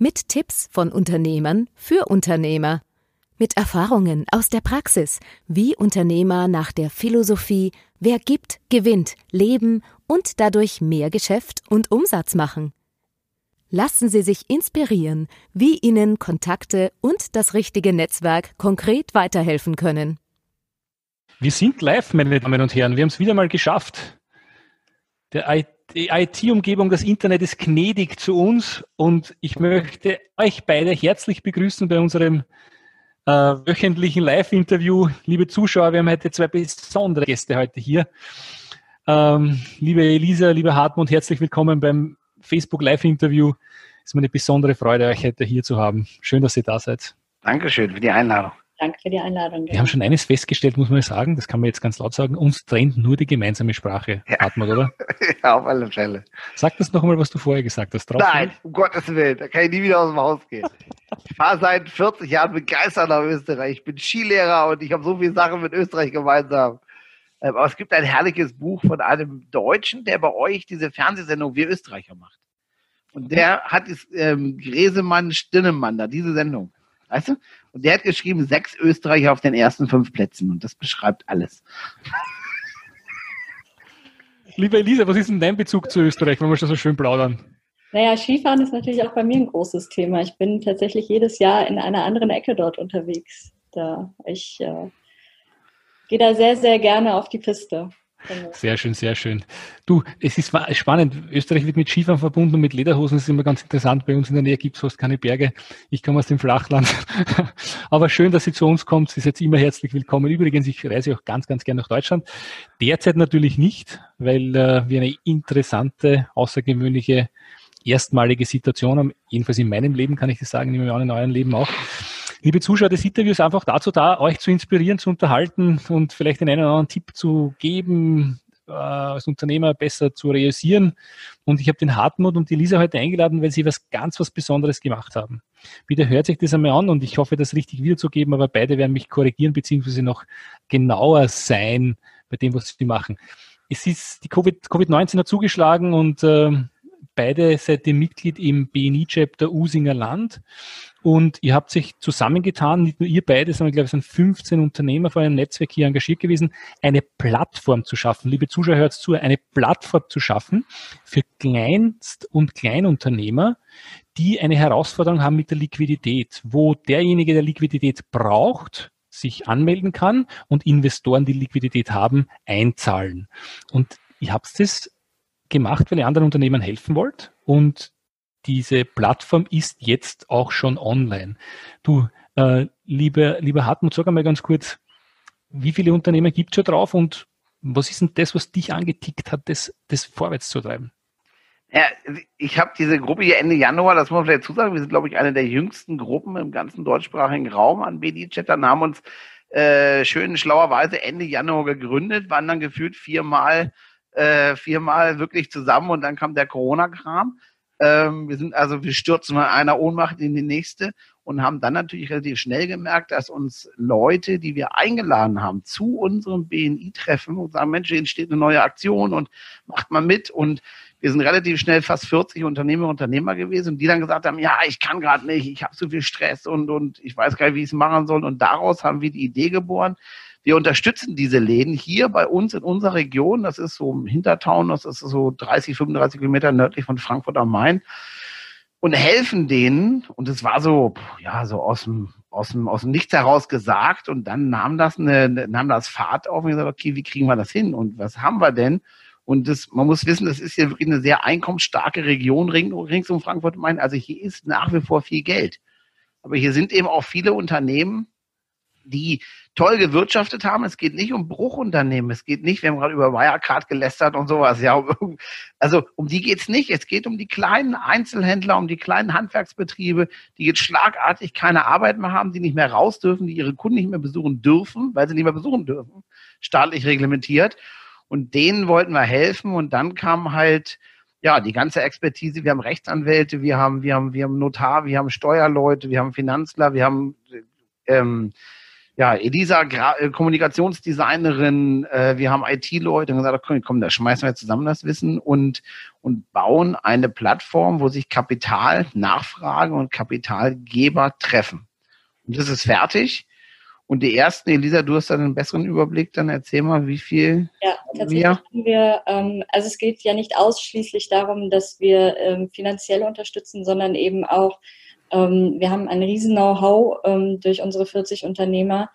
Mit Tipps von Unternehmern für Unternehmer. Mit Erfahrungen aus der Praxis, wie Unternehmer nach der Philosophie Wer gibt, gewinnt, leben und dadurch mehr Geschäft und Umsatz machen. Lassen Sie sich inspirieren, wie Ihnen Kontakte und das richtige Netzwerk konkret weiterhelfen können. Wir sind live, meine Damen und Herren. Wir haben es wieder mal geschafft. Der die IT-Umgebung, das Internet ist gnädig zu uns und ich möchte euch beide herzlich begrüßen bei unserem äh, wöchentlichen Live-Interview. Liebe Zuschauer, wir haben heute zwei besondere Gäste heute hier. Ähm, liebe Elisa, lieber Hartmut, herzlich willkommen beim Facebook Live-Interview. Es ist mir eine besondere Freude, euch heute hier zu haben. Schön, dass ihr da seid. Dankeschön für die Einladung. Danke für die Einladung. Wir haben schon eines festgestellt, muss man sagen, das kann man jetzt ganz laut sagen, uns trennt nur die gemeinsame Sprache, ja. Hartmut, oder? ja, auf alle Fälle. Sag das noch einmal, was du vorher gesagt hast. Drauf Nein, um Gottes Willen, da kann ich nie wieder aus dem Haus gehen. ich fahre seit 40 Jahren begeistert nach Österreich. Ich bin Skilehrer und ich habe so viele Sachen mit Österreich gemeinsam. Ähm, aber es gibt ein herrliches Buch von einem Deutschen, der bei euch diese Fernsehsendung Wir Österreicher macht. Und der hat es ähm, Gräsemann Stinnemann da, diese Sendung. Weißt du? Und der hat geschrieben, sechs Österreicher auf den ersten fünf Plätzen. Und das beschreibt alles. Liebe Elisa, was ist denn dein Bezug zu Österreich, wenn wir schon so schön plaudern? Naja, Skifahren ist natürlich auch bei mir ein großes Thema. Ich bin tatsächlich jedes Jahr in einer anderen Ecke dort unterwegs. Da ich äh, gehe da sehr, sehr gerne auf die Piste. Genau. Sehr schön, sehr schön. Du, es ist spannend. Österreich wird mit Skifahren verbunden und mit Lederhosen. Das ist immer ganz interessant. Bei uns in der Nähe gibt es fast keine Berge. Ich komme aus dem Flachland. Aber schön, dass Sie zu uns kommt. Sie ist jetzt immer herzlich willkommen. Übrigens, ich reise auch ganz, ganz gerne nach Deutschland. Derzeit natürlich nicht, weil äh, wir eine interessante, außergewöhnliche, erstmalige Situation haben. Jedenfalls in meinem Leben kann ich das sagen, in eurem Leben auch. Liebe Zuschauer, das Interview ist einfach dazu da, euch zu inspirieren, zu unterhalten und vielleicht den einen oder anderen Tipp zu geben, äh, als Unternehmer besser zu realisieren. Und ich habe den Hartmut und die Lisa heute eingeladen, weil sie was ganz was Besonderes gemacht haben. Bitte hört sich das einmal an und ich hoffe, das richtig wiederzugeben, aber beide werden mich korrigieren beziehungsweise noch genauer sein bei dem, was sie machen. Es ist die Covid-19 COVID hat zugeschlagen und äh, beide seid ihr Mitglied im BNI-Chapter Usinger Land. Und ihr habt sich zusammengetan, nicht nur ihr beide, sondern ich glaube, es sind 15 Unternehmer vor einem Netzwerk hier engagiert gewesen, eine Plattform zu schaffen. Liebe Zuschauer, hört zu, eine Plattform zu schaffen für Kleinst- und Kleinunternehmer, die eine Herausforderung haben mit der Liquidität, wo derjenige, der Liquidität braucht, sich anmelden kann und Investoren, die Liquidität haben, einzahlen. Und ihr habt es gemacht, weil ihr anderen Unternehmen helfen wollt und diese Plattform ist jetzt auch schon online. Du, äh, lieber, lieber Hartmut, sag einmal ganz kurz, wie viele Unternehmen gibt es schon drauf und was ist denn das, was dich angetickt hat, das, das vorwärts zu treiben? Ja, ich habe diese Gruppe hier Ende Januar, das muss man vielleicht zusagen, wir sind, glaube ich, eine der jüngsten Gruppen im ganzen deutschsprachigen Raum an BD-Chattern, haben uns äh, schön schlauerweise Ende Januar gegründet, waren dann gefühlt viermal, äh, viermal wirklich zusammen und dann kam der Corona-Kram. Ähm, wir sind also, wir stürzen von einer Ohnmacht in die nächste und haben dann natürlich relativ schnell gemerkt, dass uns Leute, die wir eingeladen haben zu unserem BNI-Treffen und sagen, Mensch, hier entsteht eine neue Aktion und macht mal mit und wir sind relativ schnell fast 40 Unternehmer und Unternehmer gewesen, die dann gesagt haben, ja, ich kann gerade nicht, ich habe zu viel Stress und, und ich weiß gar nicht, wie ich es machen soll. Und daraus haben wir die Idee geboren, wir unterstützen diese Läden hier bei uns in unserer Region. Das ist so im Hintertown, das ist so 30, 35 Kilometer nördlich von Frankfurt am Main und helfen denen. Und es war so, ja, so aus dem, aus dem, aus dem Nichts heraus gesagt. Und dann nahm das eine, nahm das Fahrt auf und gesagt, okay, wie kriegen wir das hin? Und was haben wir denn? Und das, man muss wissen, das ist hier wirklich eine sehr einkommensstarke Region rings um Frankfurt am Main. Also hier ist nach wie vor viel Geld. Aber hier sind eben auch viele Unternehmen, die toll gewirtschaftet haben. Es geht nicht um Bruchunternehmen. Es geht nicht, wir haben gerade über Wirecard gelästert und sowas. Ja, also um die geht's nicht. Es geht um die kleinen Einzelhändler, um die kleinen Handwerksbetriebe, die jetzt schlagartig keine Arbeit mehr haben, die nicht mehr raus dürfen, die ihre Kunden nicht mehr besuchen dürfen, weil sie nicht mehr besuchen dürfen, staatlich reglementiert. Und denen wollten wir helfen. Und dann kam halt ja, die ganze Expertise. Wir haben Rechtsanwälte, wir haben, wir haben, wir haben Notar, wir haben Steuerleute, wir haben Finanzler, wir haben ähm, ja, Elisa, Gra äh, Kommunikationsdesignerin, äh, wir haben IT-Leute und gesagt, komm, komm, da schmeißen wir zusammen das Wissen und, und bauen eine Plattform, wo sich Kapitalnachfrage und Kapitalgeber treffen. Und das ist fertig. Und die ersten, Elisa, du hast dann einen besseren Überblick, dann erzähl mal, wie viel. Ja, tatsächlich wir? haben wir, ähm, also es geht ja nicht ausschließlich darum, dass wir ähm, finanziell unterstützen, sondern eben auch, wir haben ein riesen Know-how ähm, durch unsere 40 Unternehmer,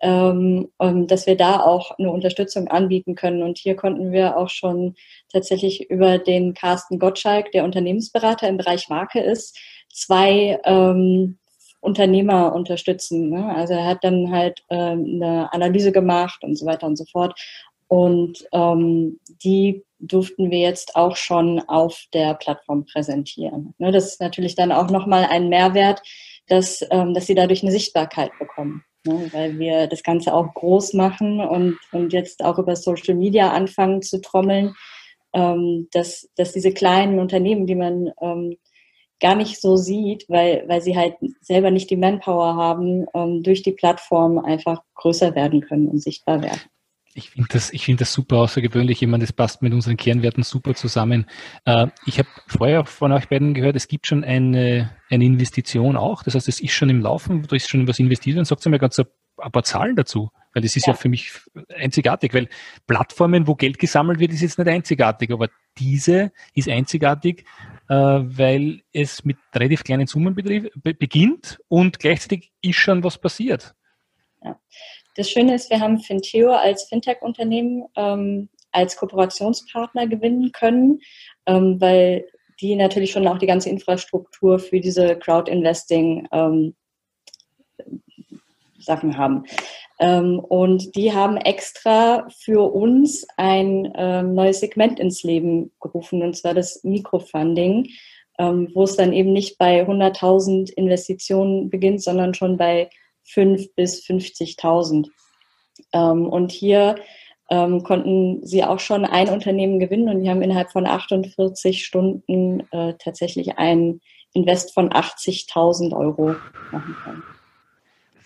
ähm, ähm, dass wir da auch eine Unterstützung anbieten können. Und hier konnten wir auch schon tatsächlich über den Carsten Gottschalk, der Unternehmensberater im Bereich Marke ist, zwei ähm, Unternehmer unterstützen. Ne? Also er hat dann halt ähm, eine Analyse gemacht und so weiter und so fort. Und ähm, die durften wir jetzt auch schon auf der Plattform präsentieren. Ne? Das ist natürlich dann auch nochmal ein Mehrwert, dass, ähm, dass sie dadurch eine Sichtbarkeit bekommen. Ne? Weil wir das Ganze auch groß machen und, und jetzt auch über Social Media anfangen zu trommeln, ähm, dass, dass diese kleinen Unternehmen, die man ähm, gar nicht so sieht, weil, weil sie halt selber nicht die Manpower haben, ähm, durch die Plattform einfach größer werden können und sichtbar werden. Ich finde das, ich finde das super außergewöhnlich. Ich meine, das passt mit unseren Kernwerten super zusammen. Äh, ich habe vorher auch von euch beiden gehört, es gibt schon eine, eine Investition auch. Das heißt, es ist schon im Laufen, da ist schon was investiert und sagt mir ganz ein, ein paar Zahlen dazu. Weil das ist ja. ja für mich einzigartig, weil Plattformen, wo Geld gesammelt wird, ist jetzt nicht einzigartig, aber diese ist einzigartig, äh, weil es mit relativ kleinen Summen beginnt und gleichzeitig ist schon was passiert. Ja. Das Schöne ist, wir haben Finteo als Fintech-Unternehmen ähm, als Kooperationspartner gewinnen können, ähm, weil die natürlich schon auch die ganze Infrastruktur für diese Crowd-Investing ähm, Sachen haben. Ähm, und die haben extra für uns ein ähm, neues Segment ins Leben gerufen, und zwar das Mikrofunding, ähm, wo es dann eben nicht bei 100.000 Investitionen beginnt, sondern schon bei 5 bis 50.000. Ähm, und hier ähm, konnten sie auch schon ein Unternehmen gewinnen und die haben innerhalb von 48 Stunden äh, tatsächlich ein Invest von 80.000 Euro machen können.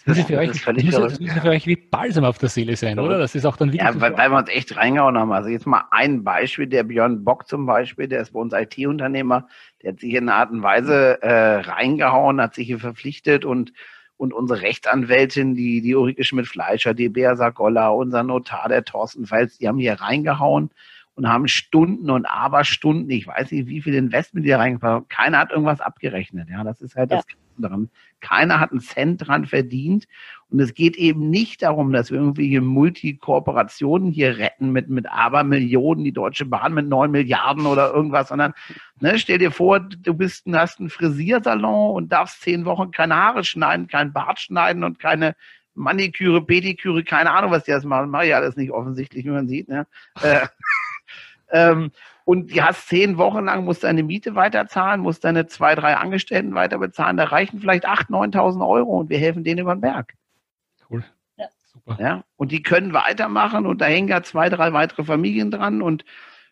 Das, das, für euch, das, muss, das muss für euch wie Balsam auf der Seele sein, oder? Das ist auch dann wirklich. Ja, weil, weil wir uns echt reingehauen haben. Also jetzt mal ein Beispiel, der Björn Bock zum Beispiel, der ist bei uns IT-Unternehmer, der hat sich in einer Art und Weise äh, reingehauen, hat sich hier verpflichtet und und unsere Rechtsanwältin, die, die Ulrike Schmidt-Fleischer, die Bea Sagolla, unser Notar, der Thorsten Pfalz, die haben hier reingehauen und haben Stunden und Aberstunden, ich weiß nicht, wie viel Investment die reingefahren haben. Keiner hat irgendwas abgerechnet. Ja, das ist halt ja. das daran. Keiner hat einen Cent dran verdient. Und es geht eben nicht darum, dass wir irgendwie hier Multikooperationen hier retten mit, mit Abermillionen, die Deutsche Bahn mit neun Milliarden oder irgendwas, sondern ne, stell dir vor, du bist, hast einen Frisiersalon und darfst zehn Wochen keine Haare schneiden, kein Bart schneiden und keine Maniküre, Pediküre, keine Ahnung, was die das machen. Mach ich alles nicht offensichtlich, wie man sieht. Ne? Äh, ähm, und du hast zehn Wochen lang, musst deine Miete weiterzahlen, musst deine zwei, drei Angestellten weiter bezahlen. Da reichen vielleicht 8.000, 9.000 Euro und wir helfen denen über den Berg. Cool. Ja. Super. Ja, und die können weitermachen und da hängen ja zwei, drei weitere Familien dran und,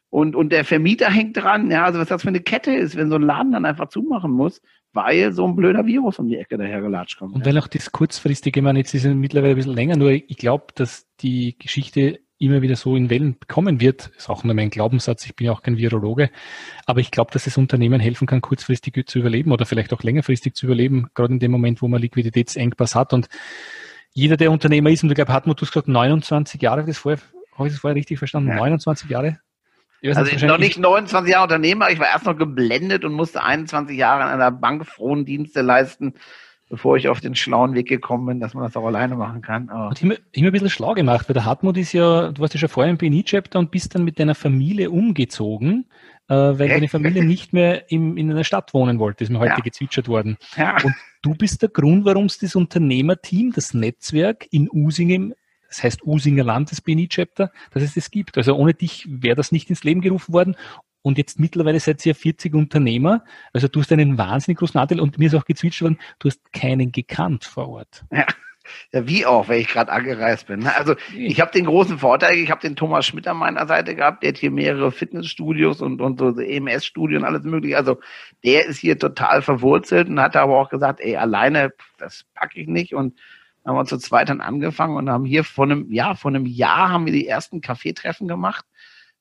und, und der Vermieter hängt dran. Ja, also was das für eine Kette ist, wenn so ein Laden dann einfach zumachen muss, weil so ein blöder Virus um die Ecke dahergelatscht kommt. Und weil auch das kurzfristige, ich meine, jetzt ist es mittlerweile ein bisschen länger, nur ich glaube, dass die Geschichte immer wieder so in Wellen kommen wird, ist auch nur mein Glaubenssatz, ich bin ja auch kein Virologe, aber ich glaube, dass es Unternehmen helfen kann, kurzfristig zu überleben oder vielleicht auch längerfristig zu überleben, gerade in dem Moment, wo man Liquiditätsengpass hat und jeder, der Unternehmer ist, und ich glaube, Hartmut, du hast gesagt, 29 Jahre, das vorher, habe ich das vorher richtig verstanden? Ja. 29 Jahre? also ich noch nicht 29 Jahre Unternehmer, ich war erst noch geblendet und musste 21 Jahre an einer Bank Frondienste leisten bevor ich auf den schlauen Weg gekommen bin, dass man das auch alleine machen kann. Aber und immer, immer ein bisschen schlau gemacht, weil der Hartmut ist ja, du warst ja schon vorher im BNI-Chapter und bist dann mit deiner Familie umgezogen, äh, weil deine Familie nicht mehr im, in einer Stadt wohnen wollte, ist mir heute ja. gezwitschert worden. Ja. Und du bist der Grund, warum es das Unternehmerteam, das Netzwerk in Usingen das heißt Usinger Land, das BNI-Chapter, dass es das gibt. Also ohne dich wäre das nicht ins Leben gerufen worden und jetzt mittlerweile seid ihr 40 Unternehmer. Also du hast einen wahnsinnig großen Anteil und mir ist auch gezwitscht worden, du hast keinen gekannt vor Ort. Ja. Ja, wie auch, wenn ich gerade angereist bin. Also ich habe den großen Vorteil, ich habe den Thomas Schmidt an meiner Seite gehabt, der hat hier mehrere Fitnessstudios und, und so EMS-Studien, alles mögliche. Also der ist hier total verwurzelt und hat aber auch gesagt, ey, alleine, das packe ich nicht. Und dann haben wir zu zweit dann angefangen und haben hier vor einem, ja, vor einem Jahr haben wir die ersten Kaffeetreffen gemacht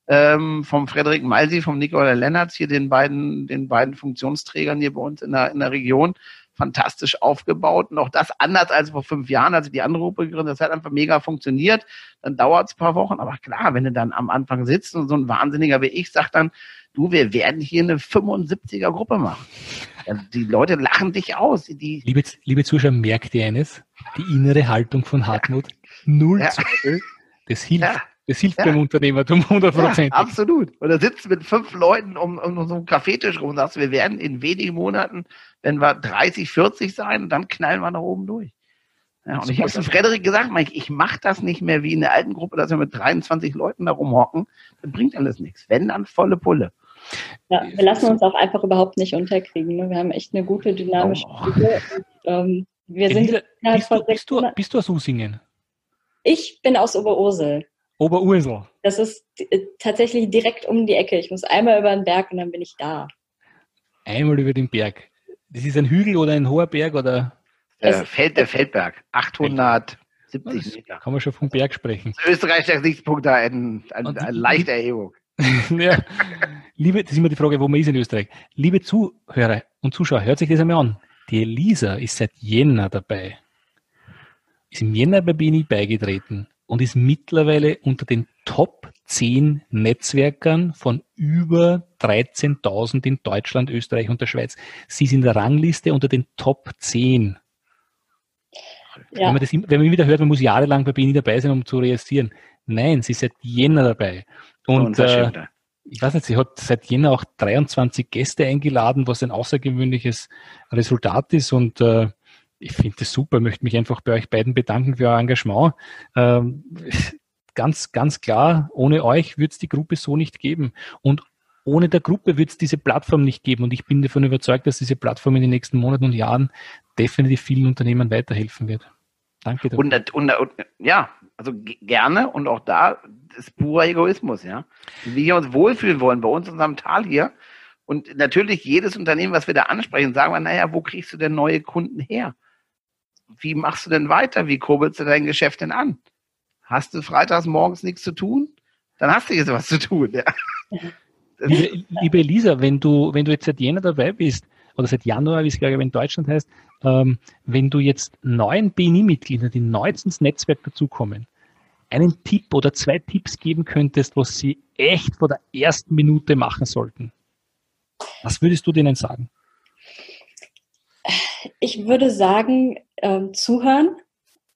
ähm, vom Frederik Malsi, vom Nikola Lennartz, hier den beiden, den beiden Funktionsträgern hier bei uns in der, in der Region. Fantastisch aufgebaut. Und auch das anders als vor fünf Jahren, als ich die andere Gruppe gegründet Das hat einfach mega funktioniert. Dann dauert es ein paar Wochen. Aber klar, wenn du dann am Anfang sitzt und so ein Wahnsinniger wie ich sagt dann, du, wir werden hier eine 75er Gruppe machen. Also die Leute lachen dich aus. Die liebe, liebe Zuschauer, merkt ihr eines? Die innere Haltung von Hartmut. Null ja. Zweifel. Das hilft. Ja. Das hilft ja. beim Unternehmertum 100%. Ja, absolut. Und da sitzt mit fünf Leuten um, um so einen Kaffeetisch rum und sagst, wir werden in wenigen Monaten, wenn wir 30, 40 sein, und dann knallen wir nach oben durch. Ja, und ich habe zu Frederik gesagt, Mike, ich mache das nicht mehr wie in der alten Gruppe, dass wir mit 23 Leuten da rumhocken. Das bringt alles nichts. Wenn, dann volle Pulle. Ja, wir lassen uns auch einfach überhaupt nicht unterkriegen. Ne? Wir haben echt eine gute dynamische oh. Gruppe. ähm, wir sind bist, du, bist, du, bist du aus Usingen? Ich bin aus Oberursel. Oberursel. Das ist äh, tatsächlich direkt um die Ecke. Ich muss einmal über den Berg und dann bin ich da. Einmal über den Berg. Das ist ein Hügel oder ein hoher Berg oder? Der, Feld, der Feldberg. 870 Meter. Kann man schon vom Berg sprechen. Österreich der Sichtpunkt da eine, eine, eine leichte Erhebung. ja. Liebe, das ist immer die Frage, wo man ist in Österreich. Liebe Zuhörer und Zuschauer, hört sich das einmal an. Die Elisa ist seit Jänner dabei. Ist im Jänner bei BNI beigetreten und ist mittlerweile unter den Top 10 Netzwerkern von über 13.000 in Deutschland, Österreich und der Schweiz. Sie ist in der Rangliste unter den Top 10. Ja. Wenn, man das, wenn man wieder hört, man muss jahrelang bei BNI dabei sein, um zu reagieren. Nein, sie ist seit Jänner dabei. Und äh, ich weiß nicht, sie hat seit Jänner auch 23 Gäste eingeladen, was ein außergewöhnliches Resultat ist. Und äh, ich finde das super, möchte mich einfach bei euch beiden bedanken für euer Engagement. Ähm, ganz, ganz klar, ohne euch wird es die Gruppe so nicht geben. Und ohne der Gruppe wird es diese Plattform nicht geben. Und ich bin davon überzeugt, dass diese Plattform in den nächsten Monaten und Jahren definitiv vielen Unternehmen weiterhelfen wird. Danke. Und, und, und, ja, also gerne und auch da ist purer Egoismus, ja. Wie wir uns wohlfühlen wollen bei uns in unserem Tal hier. Und natürlich jedes Unternehmen, was wir da ansprechen, sagen wir, naja, wo kriegst du denn neue Kunden her? Wie machst du denn weiter? Wie kurbelst du dein Geschäft denn an? Hast du freitags morgens nichts zu tun? Dann hast du jetzt was zu tun. Ja. Liebe, liebe Elisa, wenn du, wenn du jetzt seit Jänner dabei bist, oder seit Januar, wie es glaube ich in Deutschland heißt, ähm, wenn du jetzt neuen BNI-Mitgliedern, die neu ins Netzwerk dazukommen, einen Tipp oder zwei Tipps geben könntest, was sie echt vor der ersten Minute machen sollten, was würdest du denen sagen? Ich würde sagen, äh, zuhören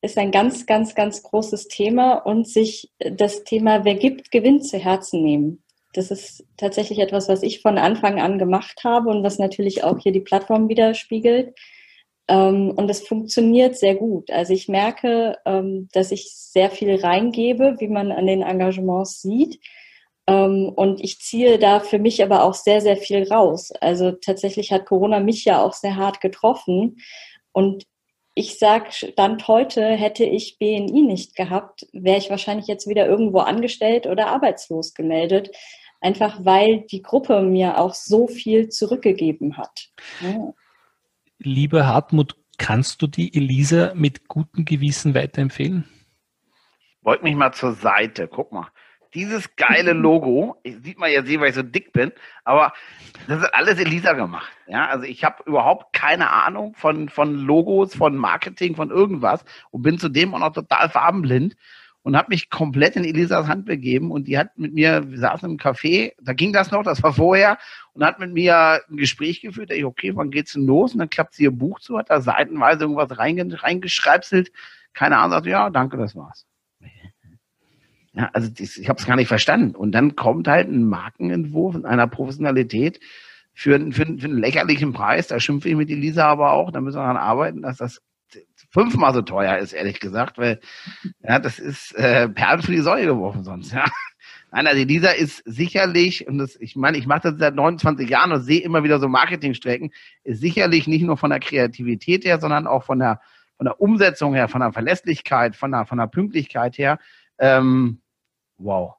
ist ein ganz, ganz, ganz großes Thema und sich das Thema, wer gibt, gewinnt zu Herzen nehmen. Das ist tatsächlich etwas, was ich von Anfang an gemacht habe und was natürlich auch hier die Plattform widerspiegelt. Ähm, und es funktioniert sehr gut. Also ich merke, ähm, dass ich sehr viel reingebe, wie man an den Engagements sieht. Ähm, und ich ziehe da für mich aber auch sehr, sehr viel raus. Also tatsächlich hat Corona mich ja auch sehr hart getroffen. Und ich sage, Stand heute hätte ich BNI nicht gehabt, wäre ich wahrscheinlich jetzt wieder irgendwo angestellt oder arbeitslos gemeldet. Einfach weil die Gruppe mir auch so viel zurückgegeben hat. Ja. Lieber Hartmut, kannst du die Elisa mit gutem Gewissen weiterempfehlen? Beug mich mal zur Seite. Guck mal dieses geile Logo, ich, sieht man ja sehen, weil ich so dick bin, aber das ist alles Elisa gemacht. Ja, also ich habe überhaupt keine Ahnung von, von Logos, von Marketing, von irgendwas und bin zudem auch noch total farbenblind. und habe mich komplett in Elisas Hand begeben und die hat mit mir, wir saßen im Café, da ging das noch, das war vorher, und hat mit mir ein Gespräch geführt, ich, okay, wann geht's denn los? Und dann klappt sie ihr Buch zu, hat da seitenweise irgendwas reingeschreibselt, keine Ahnung, sagt, ja, danke, das war's. Ja, also ich habe es gar nicht verstanden. Und dann kommt halt ein Markenentwurf in einer Professionalität für, für, für einen lächerlichen Preis. Da schimpfe ich mit Elisa aber auch. Da müssen wir daran arbeiten, dass das fünfmal so teuer ist, ehrlich gesagt, weil ja, das ist äh, Perlen für die Säule geworfen sonst. Ja. Nein, also Elisa ist sicherlich, und das, ich meine, ich mache das seit 29 Jahren und sehe immer wieder so Marketingstrecken, ist sicherlich nicht nur von der Kreativität her, sondern auch von der, von der Umsetzung her, von der Verlässlichkeit, von der, von der Pünktlichkeit her. Ähm, wow.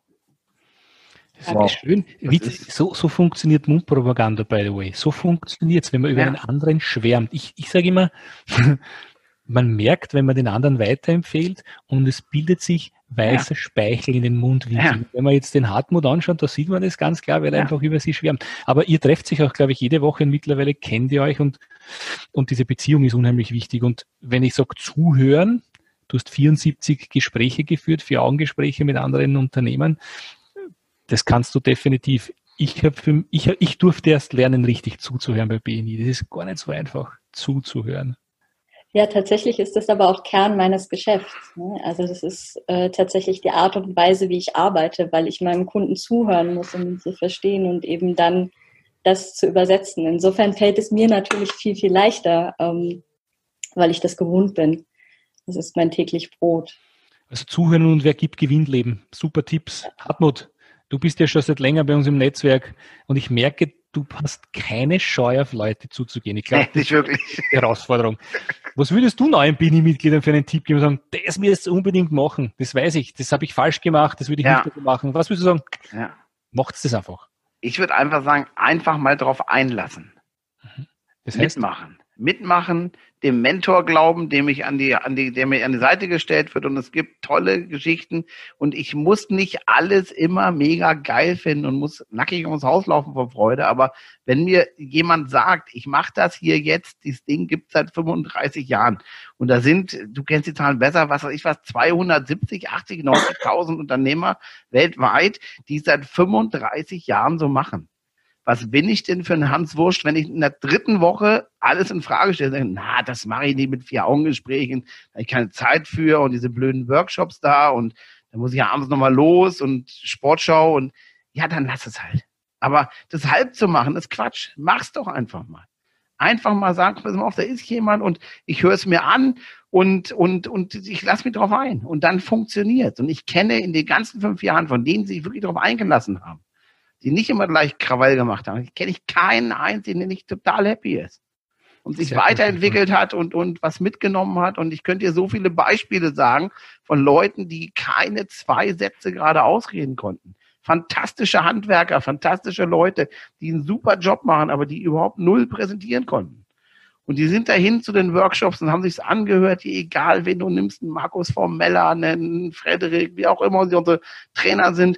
Das wow. ist schön. Ist so, so funktioniert Mundpropaganda, by the way. So funktioniert es, wenn man über ja. einen anderen schwärmt. Ich, ich sage immer, man merkt, wenn man den anderen weiterempfehlt und es bildet sich weißer ja. Speichel in den Mundwinkeln. Ja. Wenn man jetzt den Hartmut anschaut, da sieht man das ganz klar, weil er einfach über sie schwärmt. Aber ihr trefft sich auch, glaube ich, jede Woche und mittlerweile kennt ihr euch und, und diese Beziehung ist unheimlich wichtig. Und wenn ich sage zuhören, du hast 74 Gespräche geführt, vier Augengespräche mit anderen Unternehmen, das kannst du definitiv. Ich, hab für, ich, ich durfte erst lernen, richtig zuzuhören bei BNI. Das ist gar nicht so einfach, zuzuhören. Ja, tatsächlich ist das aber auch Kern meines Geschäfts. Ne? Also das ist äh, tatsächlich die Art und Weise, wie ich arbeite, weil ich meinem Kunden zuhören muss, um ihn zu verstehen und eben dann das zu übersetzen. Insofern fällt es mir natürlich viel, viel leichter, ähm, weil ich das gewohnt bin. Das ist mein täglich Brot. Also zuhören und wer gibt, gewinnt Leben. Super Tipps. Hartmut, du bist ja schon seit länger bei uns im Netzwerk und ich merke, du hast keine Scheu auf Leute zuzugehen. Ich glaube, das ist wirklich die Herausforderung. Was würdest du neuen Bini-Mitgliedern für einen Tipp geben? Sagen, das wirst du unbedingt machen. Das weiß ich. Das habe ich falsch gemacht. Das würde ich ja. nicht machen. Was würdest du sagen? Ja. Macht das einfach. Ich würde einfach sagen, einfach mal drauf einlassen. Mhm. Das heißt, Mitmachen mitmachen, dem Mentor glauben, dem ich an die, an die, der mir an die Seite gestellt wird. Und es gibt tolle Geschichten. Und ich muss nicht alles immer mega geil finden und muss nackig ums Haus laufen vor Freude, aber wenn mir jemand sagt, ich mache das hier jetzt, dieses Ding gibt seit 35 Jahren. Und da sind, du kennst die Zahlen besser, was weiß ich was, 270, 80, 90.000 Unternehmer weltweit, die seit 35 Jahren so machen was bin ich denn für ein Hans Wurscht, wenn ich in der dritten Woche alles in Frage stelle? Na, das mache ich nicht mit vier Augengesprächen, da habe ich keine Zeit für und diese blöden Workshops da und dann muss ich ja abends nochmal los und Sportschau und ja, dann lass es halt. Aber das halb zu machen, ist Quatsch. Mach's doch einfach mal. Einfach mal sagen, pass mal auf, da ist jemand und ich höre es mir an und, und, und ich lasse mich drauf ein. Und dann funktioniert Und ich kenne in den ganzen fünf Jahren, von denen sie sich wirklich drauf eingelassen haben, die nicht immer gleich Krawall gemacht haben. Ich kenne ich keinen einzigen, der nicht total happy ist und sich weiterentwickelt hat und, und was mitgenommen hat. Und ich könnte dir so viele Beispiele sagen von Leuten, die keine zwei Sätze gerade ausreden konnten. Fantastische Handwerker, fantastische Leute, die einen super Job machen, aber die überhaupt null präsentieren konnten. Und die sind dahin zu den Workshops und haben sich's angehört, die egal wen du nimmst, einen Markus Formella, einen Frederik, wie auch immer sie unsere Trainer sind,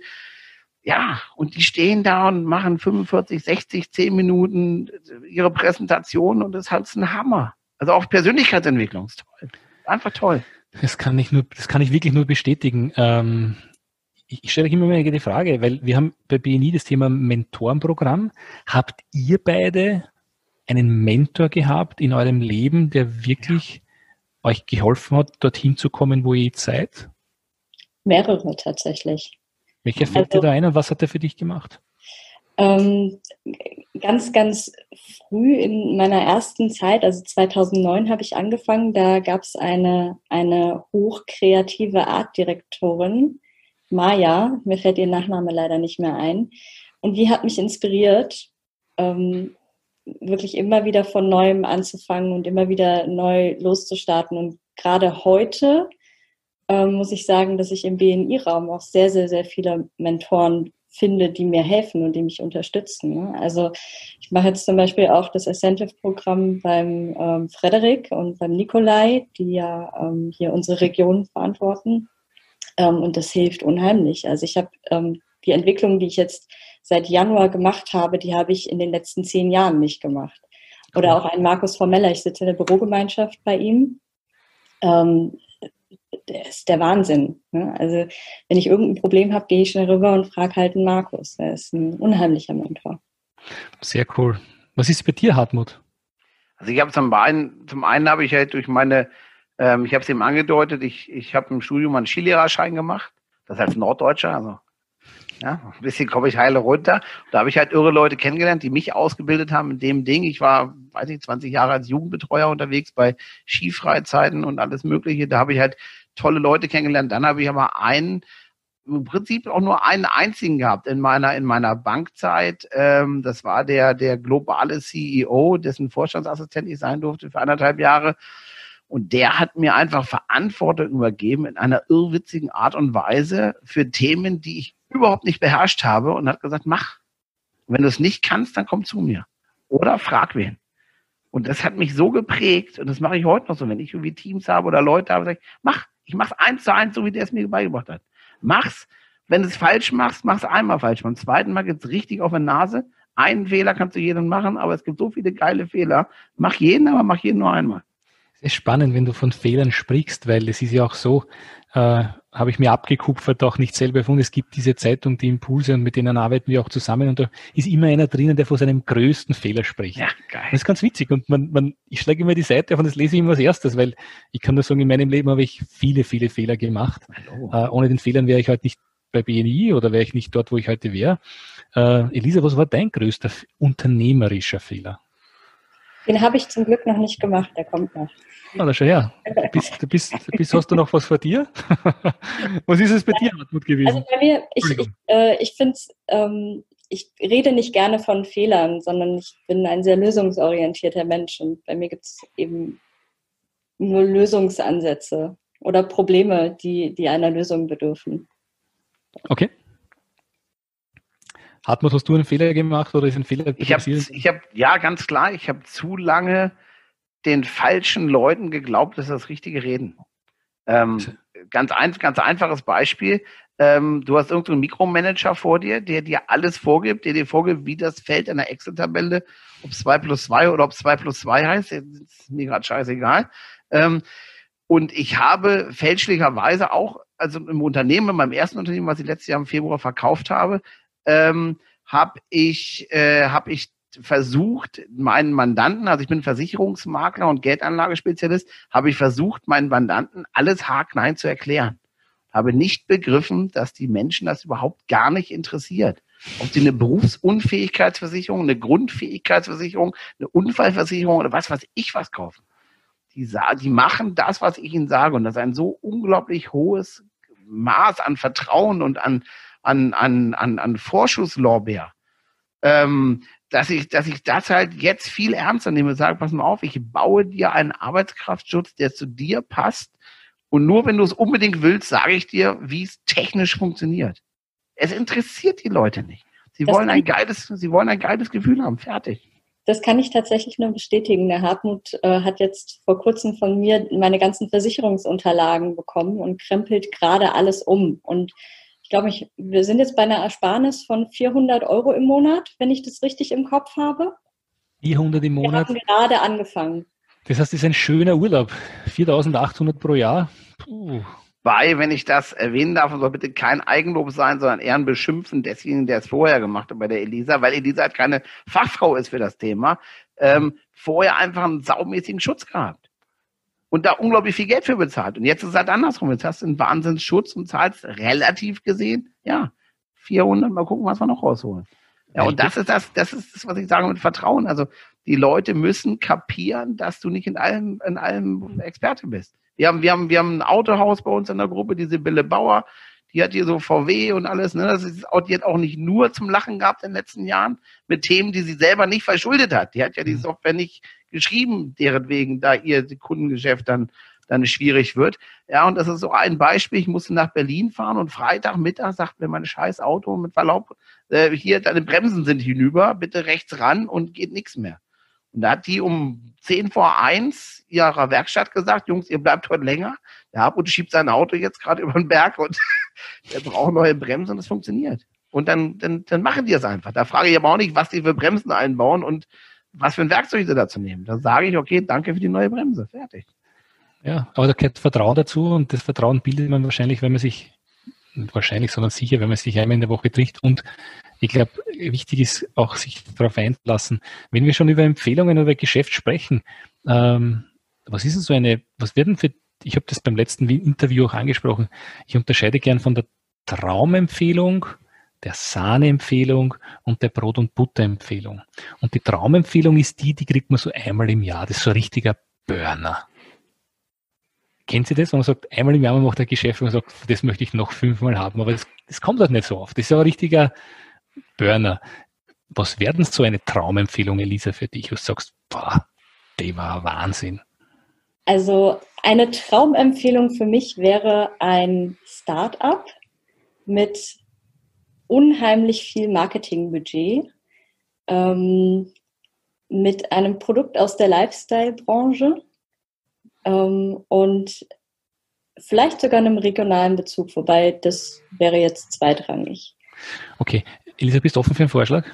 ja, und die stehen da und machen 45, 60, 10 Minuten ihre Präsentation und das ist halt ein Hammer. Also auch Persönlichkeitsentwicklung ist toll. Einfach toll. Das kann ich nur, das kann ich wirklich nur bestätigen. Ähm, ich stelle euch immer wieder die Frage, weil wir haben bei BNI das Thema Mentorenprogramm. Habt ihr beide einen Mentor gehabt in eurem Leben, der wirklich ja. euch geholfen hat, dorthin zu kommen, wo ihr jetzt seid? Mehrere tatsächlich. Welcher fällt also, dir da ein und was hat er für dich gemacht? Ähm, ganz, ganz früh in meiner ersten Zeit, also 2009 habe ich angefangen, da gab es eine, eine hochkreative Artdirektorin, Maya, mir fällt ihr Nachname leider nicht mehr ein, und die hat mich inspiriert, ähm, wirklich immer wieder von neuem anzufangen und immer wieder neu loszustarten. Und gerade heute ähm, muss ich sagen, dass ich im BNI-Raum auch sehr, sehr, sehr viele Mentoren finde, die mir helfen und die mich unterstützen. Ne? Also ich mache jetzt zum Beispiel auch das Incentive-Programm beim ähm, Frederik und beim Nikolai, die ja ähm, hier unsere Region verantworten. Ähm, und das hilft unheimlich. Also ich habe ähm, die Entwicklung, die ich jetzt seit Januar gemacht habe, die habe ich in den letzten zehn Jahren nicht gemacht. Oder auch ein Markus Formeller, ich sitze in der Bürogemeinschaft bei ihm. Ähm, der ist der Wahnsinn. Ne? Also wenn ich irgendein Problem habe, gehe ich schnell rüber und frage halt den Markus. Er ist ein unheimlicher Mentor. Sehr cool. Was ist bei dir, Hartmut? Also ich habe zum einen, zum einen habe ich halt durch meine, ähm, ich habe es eben angedeutet, ich, ich habe im Studium einen Skilehrerschein gemacht, das als Norddeutscher, also ja, ein bisschen komme ich heile runter. Da habe ich halt irre Leute kennengelernt, die mich ausgebildet haben in dem Ding. Ich war, weiß ich, 20 Jahre als Jugendbetreuer unterwegs bei Skifreizeiten und alles Mögliche. Da habe ich halt tolle Leute kennengelernt. Dann habe ich aber einen, im Prinzip auch nur einen einzigen gehabt in meiner in meiner Bankzeit. Ähm, das war der der globale CEO, dessen Vorstandsassistent ich sein durfte für anderthalb Jahre. Und der hat mir einfach Verantwortung übergeben in einer irrwitzigen Art und Weise für Themen, die ich überhaupt nicht beherrscht habe und hat gesagt, mach. Wenn du es nicht kannst, dann komm zu mir. Oder frag wen. Und das hat mich so geprägt, und das mache ich heute noch so, wenn ich irgendwie Teams habe oder Leute habe, sage ich, mach, ich mach's eins zu eins, so wie der es mir beigebracht hat. Mach's. Wenn du es falsch machst, mach's einmal falsch. Beim zweiten Mal geht's richtig auf die Nase. Einen Fehler kannst du jedem machen, aber es gibt so viele geile Fehler. Mach jeden, aber mach jeden nur einmal. Es ist spannend, wenn du von Fehlern sprichst, weil es ist ja auch so, äh, habe ich mir abgekupfert, auch nicht selber erfunden. Es gibt diese Zeitung, die Impulse, und mit denen arbeiten wir auch zusammen. Und da ist immer einer drinnen, der von seinem größten Fehler spricht. Ja, geil. Das ist ganz witzig. Und man, man, ich schlage immer die Seite auf und das lese ich immer als erstes, weil ich kann nur sagen, in meinem Leben habe ich viele, viele Fehler gemacht. Äh, ohne den Fehlern wäre ich heute nicht bei BNI oder wäre ich nicht dort, wo ich heute wäre. Äh, Elisa, was war dein größter unternehmerischer Fehler? Den habe ich zum Glück noch nicht gemacht, der kommt noch. Ah, da schau her. Bist, bist, bist, hast du noch was vor dir? was ist es bei dir, Hartmut, gewesen? Also bei mir, ich, ich, äh, ich finde ähm, ich rede nicht gerne von Fehlern, sondern ich bin ein sehr lösungsorientierter Mensch und bei mir gibt es eben nur Lösungsansätze oder Probleme, die, die einer Lösung bedürfen. Okay. Hartmut, hast du einen Fehler gemacht oder ist ein Fehler ich habe ich hab, ja, ganz klar, ich habe zu lange den falschen Leuten geglaubt, dass das richtige reden. Ähm, ganz, ein, ganz einfaches Beispiel. Ähm, du hast irgendeinen Mikromanager vor dir, der dir alles vorgibt, der dir vorgibt, wie das Feld in der Excel-Tabelle, ob 2 plus 2 oder ob 2 plus 2 heißt, ist mir gerade scheißegal. Ähm, und ich habe fälschlicherweise auch, also im Unternehmen, in meinem ersten Unternehmen, was ich letztes Jahr im Februar verkauft habe, ähm, habe ich, äh, hab ich versucht, meinen Mandanten, also ich bin Versicherungsmakler und Geldanlagespezialist, habe ich versucht, meinen Mandanten alles haarklein zu erklären. Habe nicht begriffen, dass die Menschen das überhaupt gar nicht interessiert. Ob sie eine Berufsunfähigkeitsversicherung, eine Grundfähigkeitsversicherung, eine Unfallversicherung oder was weiß ich was kaufen. Die, die machen das, was ich ihnen sage. Und das ist ein so unglaublich hohes Maß an Vertrauen und an, an, an, an, an Vorschusslorbeer. Ähm, dass ich, dass ich das halt jetzt viel ernster nehme und sage, pass mal auf, ich baue dir einen Arbeitskraftschutz, der zu dir passt. Und nur wenn du es unbedingt willst, sage ich dir, wie es technisch funktioniert. Es interessiert die Leute nicht. Sie das wollen ein geiles, sie wollen ein geiles Gefühl haben. Fertig. Das kann ich tatsächlich nur bestätigen. Der Hartmut äh, hat jetzt vor kurzem von mir meine ganzen Versicherungsunterlagen bekommen und krempelt gerade alles um. Und glaube, ich, wir sind jetzt bei einer Ersparnis von 400 Euro im Monat, wenn ich das richtig im Kopf habe. 400 im Monat? Wir haben gerade angefangen. Das heißt, es ist ein schöner Urlaub. 4800 pro Jahr. Puh. Weil, wenn ich das erwähnen darf, soll bitte kein Eigenlob sein, sondern eher ein Beschimpfen desjenigen, der es vorher gemacht hat bei der Elisa, weil Elisa halt keine Fachfrau ist für das Thema, ähm, vorher einfach einen saumäßigen Schutz gehabt und da unglaublich viel Geld für bezahlt. Und jetzt ist es halt andersrum. Jetzt hast du einen Wahnsinnsschutz und zahlst relativ gesehen, ja, 400, mal gucken, was wir noch rausholen. Ja, und das ist das, das ist das, was ich sage mit Vertrauen. Also, die Leute müssen kapieren, dass du nicht in allem, in allem Experte bist. Wir haben, wir haben, wir haben ein Autohaus bei uns in der Gruppe, die Sibylle Bauer, die hat hier so VW und alles, ne? Das ist, die hat auch nicht nur zum Lachen gehabt in den letzten Jahren mit Themen, die sie selber nicht verschuldet hat. Die hat ja die mhm. Software nicht geschrieben, deren wegen da ihr Kundengeschäft dann dann schwierig wird. Ja, und das ist so ein Beispiel. Ich musste nach Berlin fahren und Freitagmittag sagt mir mein scheiß Auto mit Verlaub, äh, hier, deine Bremsen sind hinüber, bitte rechts ran und geht nichts mehr. Und da hat die um zehn vor eins ihrer Werkstatt gesagt, Jungs, ihr bleibt heute länger. Der Hartmut schiebt sein Auto jetzt gerade über den Berg und der braucht neue Bremsen und es funktioniert. Und dann, dann, dann machen die es einfach. Da frage ich aber auch nicht, was die für Bremsen einbauen und was für ein Werkzeug sie dazu nehmen. Da sage ich, okay, danke für die neue Bremse. Fertig. Ja, aber da gehört Vertrauen dazu und das Vertrauen bildet man wahrscheinlich, wenn man sich, wahrscheinlich, sondern sicher, wenn man sich einmal in der Woche trifft und ich glaube, wichtig ist auch, sich darauf einzulassen. Wenn wir schon über Empfehlungen über Geschäft sprechen, ähm, was ist denn so eine, was werden für, ich habe das beim letzten Interview auch angesprochen, ich unterscheide gern von der Traumempfehlung, der Sahneempfehlung und der Brot- und Butterempfehlung. Und die Traumempfehlung ist die, die kriegt man so einmal im Jahr. Das ist so ein richtiger Burner. Kennt Sie das? Und man sagt, einmal im Jahr man macht ein Geschäft und man sagt, das möchte ich noch fünfmal haben. Aber das, das kommt halt nicht so oft. Das ist aber ein richtiger Burner. Was wäre denn so eine Traumempfehlung, Elisa, für dich, wo du sagst, boah, die war Wahnsinn? Also eine Traumempfehlung für mich wäre ein Startup mit unheimlich viel Marketingbudget, ähm, mit einem Produkt aus der Lifestyle-Branche ähm, und vielleicht sogar einem regionalen Bezug, wobei das wäre jetzt zweitrangig. Okay, Elisa, bist du offen für einen Vorschlag?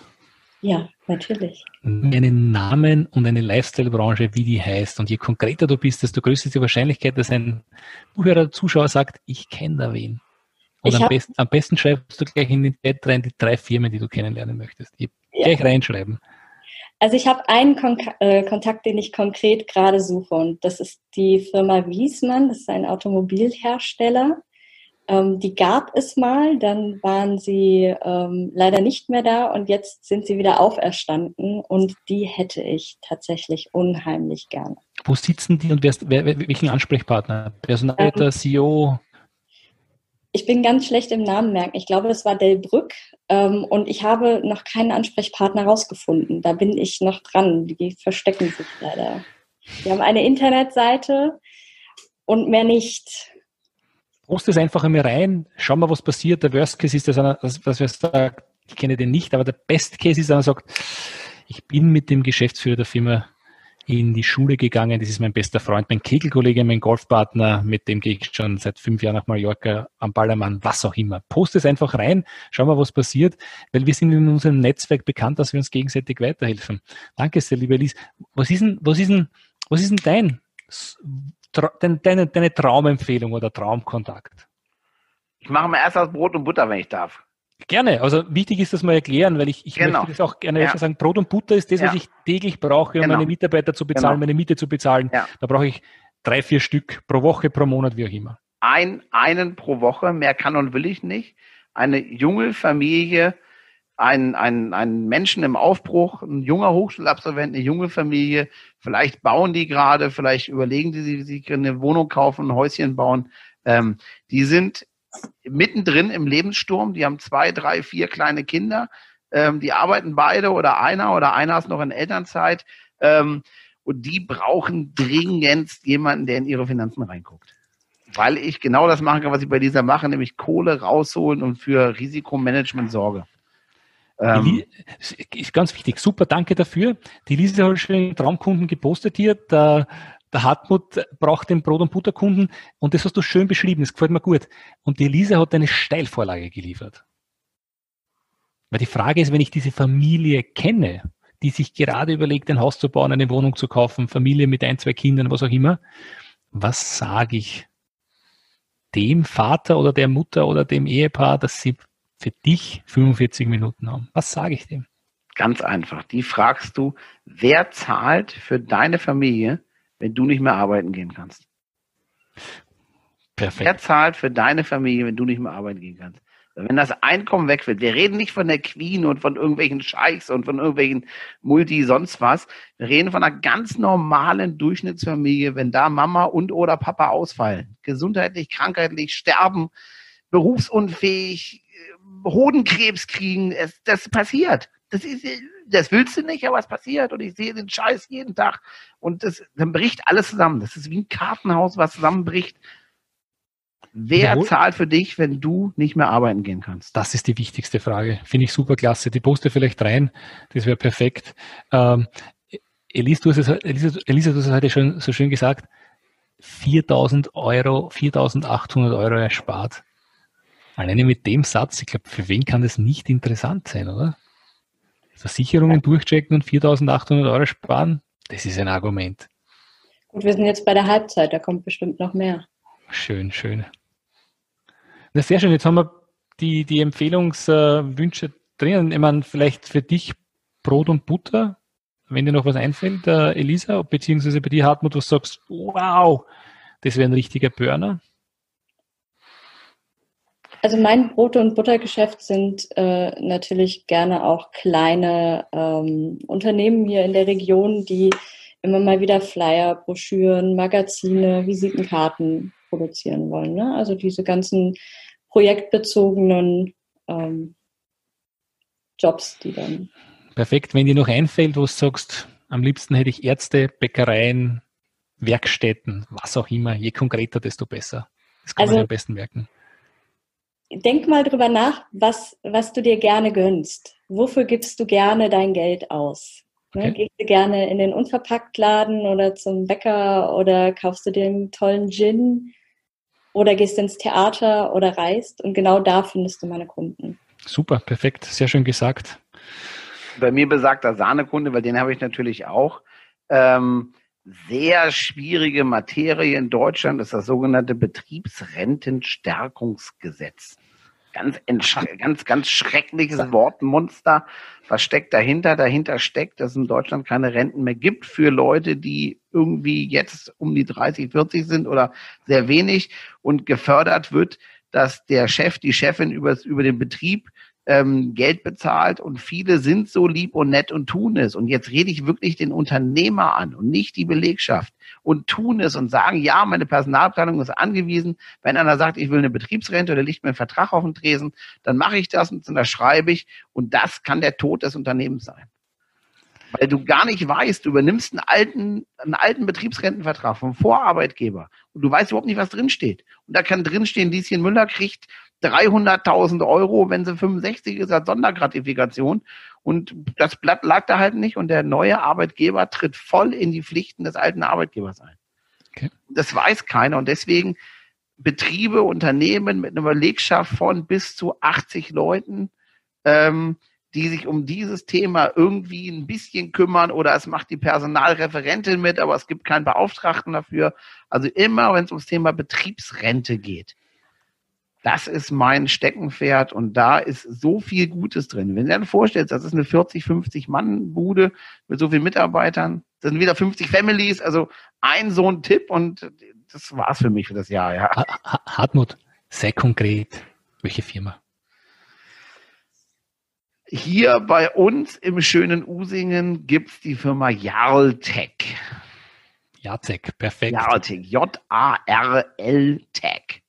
Ja, natürlich. Einen Namen und eine Lifestyle-Branche, wie die heißt. Und je konkreter du bist, desto größer ist die Wahrscheinlichkeit, dass ein Zuhörer, Zuschauer sagt, ich kenne da wen. Und am, best, am, besten schreibst du gleich in den Chat rein die drei Firmen, die du kennenlernen möchtest. Ja. Gleich reinschreiben. Also ich habe einen Kon äh, Kontakt, den ich konkret gerade suche und das ist die Firma Wiesmann, das ist ein Automobilhersteller. Ähm, die gab es mal, dann waren sie ähm, leider nicht mehr da und jetzt sind sie wieder auferstanden und die hätte ich tatsächlich unheimlich gerne. Wo sitzen die und wer, wer, welchen Ansprechpartner? Personalleiter, ähm, CEO? Ich bin ganz schlecht im Namen merken. Ich glaube, es war Delbrück ähm, und ich habe noch keinen Ansprechpartner rausgefunden. Da bin ich noch dran. Die verstecken sich leider. Die haben eine Internetseite und mehr nicht. Post es einfach einmal rein, schau mal, was passiert. Der Worst Case ist, dass, einer, dass, wir sagen, ich kenne den nicht, aber der Best Case ist, dass er sagt, ich bin mit dem Geschäftsführer der Firma in die Schule gegangen. Das ist mein bester Freund, mein Kegelkollege, mein Golfpartner, mit dem gehe ich schon seit fünf Jahren nach Mallorca am Ballermann, was auch immer. Post es einfach rein, schau mal, was passiert, weil wir sind in unserem Netzwerk bekannt, dass wir uns gegenseitig weiterhelfen. Danke sehr, liebe Lies. Was ist denn, was ist denn, was ist denn dein deine, deine Traumempfehlung oder Traumkontakt? Ich mache mal erst das Brot und Butter, wenn ich darf. Gerne. Also wichtig ist das mal erklären, weil ich, ich genau. möchte das auch gerne ja. sagen. Brot und Butter ist das, ja. was ich täglich brauche, um genau. meine Mitarbeiter zu bezahlen, genau. meine Miete zu bezahlen. Ja. Da brauche ich drei, vier Stück pro Woche, pro Monat, wie auch immer. Ein, einen pro Woche, mehr kann und will ich nicht. Eine junge Familie ein, ein, ein Menschen im Aufbruch, ein junger Hochschulabsolvent, eine junge Familie, vielleicht bauen die gerade, vielleicht überlegen die sich, sich eine Wohnung kaufen, ein Häuschen bauen. Ähm, die sind mittendrin im Lebenssturm, die haben zwei, drei, vier kleine Kinder, ähm, die arbeiten beide oder einer oder einer ist noch in Elternzeit ähm, und die brauchen dringend jemanden, der in ihre Finanzen reinguckt. Weil ich genau das machen kann, was ich bei dieser mache, nämlich Kohle rausholen und für Risikomanagement sorge. Ähm, ist ganz wichtig. Super, danke dafür. Die Lisa hat schon den Traumkunden gepostet hier. Der, der Hartmut braucht den Brot- und Butterkunden und das hast du schön beschrieben. Das gefällt mir gut. Und die Elisa hat eine Steilvorlage geliefert. Weil die Frage ist, wenn ich diese Familie kenne, die sich gerade überlegt, ein Haus zu bauen, eine Wohnung zu kaufen, Familie mit ein, zwei Kindern, was auch immer, was sage ich dem Vater oder der Mutter oder dem Ehepaar, dass sie für dich 45 Minuten haben? Was sage ich dem? Ganz einfach. Die fragst du, wer zahlt für deine Familie, wenn du nicht mehr arbeiten gehen kannst? Perfekt. Wer zahlt für deine Familie, wenn du nicht mehr arbeiten gehen kannst? Wenn das Einkommen wegfällt, wir reden nicht von der Queen und von irgendwelchen Scheichs und von irgendwelchen Multi sonst was. Wir reden von einer ganz normalen Durchschnittsfamilie, wenn da Mama und oder Papa ausfallen, gesundheitlich, krankheitlich, sterben, berufsunfähig, Hodenkrebs kriegen. Es, das passiert. Das, ist, das willst du nicht, aber es passiert. Und ich sehe den Scheiß jeden Tag. Und das, dann bricht alles zusammen. Das ist wie ein Kartenhaus, was zusammenbricht. Wer Jawohl. zahlt für dich, wenn du nicht mehr arbeiten gehen kannst? Das ist die wichtigste Frage. Finde ich super klasse. Die poste vielleicht rein. Das wäre perfekt. Ähm, Elisa, du hast es, Elisa, Elisa, du hast es heute schon so schön gesagt. 4000 Euro, 4800 Euro erspart. Alleine mit dem Satz, ich glaube, für wen kann das nicht interessant sein, oder? Versicherungen durchchecken und 4.800 Euro sparen, das ist ein Argument. Und wir sind jetzt bei der Halbzeit, da kommt bestimmt noch mehr. Schön, schön. Na, sehr schön. Jetzt haben wir die, die Empfehlungswünsche drinnen. Ich meine, vielleicht für dich Brot und Butter, wenn dir noch was einfällt, äh, Elisa, beziehungsweise bei dir, Hartmut, du sagst, wow, das wäre ein richtiger Burner. Also mein Brot- und Buttergeschäft sind äh, natürlich gerne auch kleine ähm, Unternehmen hier in der Region, die immer mal wieder Flyer, Broschüren, Magazine, Visitenkarten produzieren wollen. Ne? Also diese ganzen projektbezogenen ähm, Jobs, die dann. Perfekt, wenn dir noch einfällt, wo du sagst, am liebsten hätte ich Ärzte, Bäckereien, Werkstätten, was auch immer, je konkreter, desto besser. Das kann also, man am besten merken. Denk mal drüber nach, was, was du dir gerne gönnst. Wofür gibst du gerne dein Geld aus? Ne? Okay. Gehst du gerne in den Unverpacktladen oder zum Bäcker oder kaufst du dir einen tollen Gin oder gehst ins Theater oder reist und genau da findest du meine Kunden. Super, perfekt, sehr schön gesagt. Bei mir besagter Sahnekunde, weil den habe ich natürlich auch. Ähm, sehr schwierige Materie in Deutschland ist das sogenannte Betriebsrentenstärkungsgesetz. Ganz, ganz, ganz schreckliches Wortmonster. Was steckt dahinter? Dahinter steckt, dass es in Deutschland keine Renten mehr gibt für Leute, die irgendwie jetzt um die 30, 40 sind oder sehr wenig und gefördert wird, dass der Chef, die Chefin über, über den Betrieb ähm, Geld bezahlt und viele sind so lieb und nett und tun es. Und jetzt rede ich wirklich den Unternehmer an und nicht die Belegschaft und tun es und sagen, ja, meine Personalplanung ist angewiesen. Wenn einer sagt, ich will eine Betriebsrente oder liegt mir ein Vertrag auf den Tresen, dann mache ich das und das schreibe ich und das kann der Tod des Unternehmens sein. Weil du gar nicht weißt, du übernimmst einen alten, einen alten Betriebsrentenvertrag vom Vorarbeitgeber und du weißt überhaupt nicht, was drinsteht. Und da kann drinstehen, Lieschen Müller kriegt 300.000 Euro, wenn sie 65 ist, als Sondergratifikation. Und das Blatt lag da halt nicht und der neue Arbeitgeber tritt voll in die Pflichten des alten Arbeitgebers ein. Okay. Das weiß keiner und deswegen Betriebe, Unternehmen mit einer Belegschaft von bis zu 80 Leuten, ähm, die sich um dieses Thema irgendwie ein bisschen kümmern oder es macht die Personalreferentin mit, aber es gibt keinen Beauftragten dafür. Also immer, wenn es ums Thema Betriebsrente geht, das ist mein Steckenpferd und da ist so viel Gutes drin. Wenn du dir dann vorstellst, das ist eine 40, 50 Mann Bude mit so vielen Mitarbeitern, das sind wieder 50 Families, also ein so ein Tipp und das war's für mich für das Jahr, ja. Hartmut, sei konkret. Welche Firma? Hier bei uns im schönen Usingen gibt's die Firma Jarltech. Jarltech, perfekt. Jarltech, J-A-R-L Tech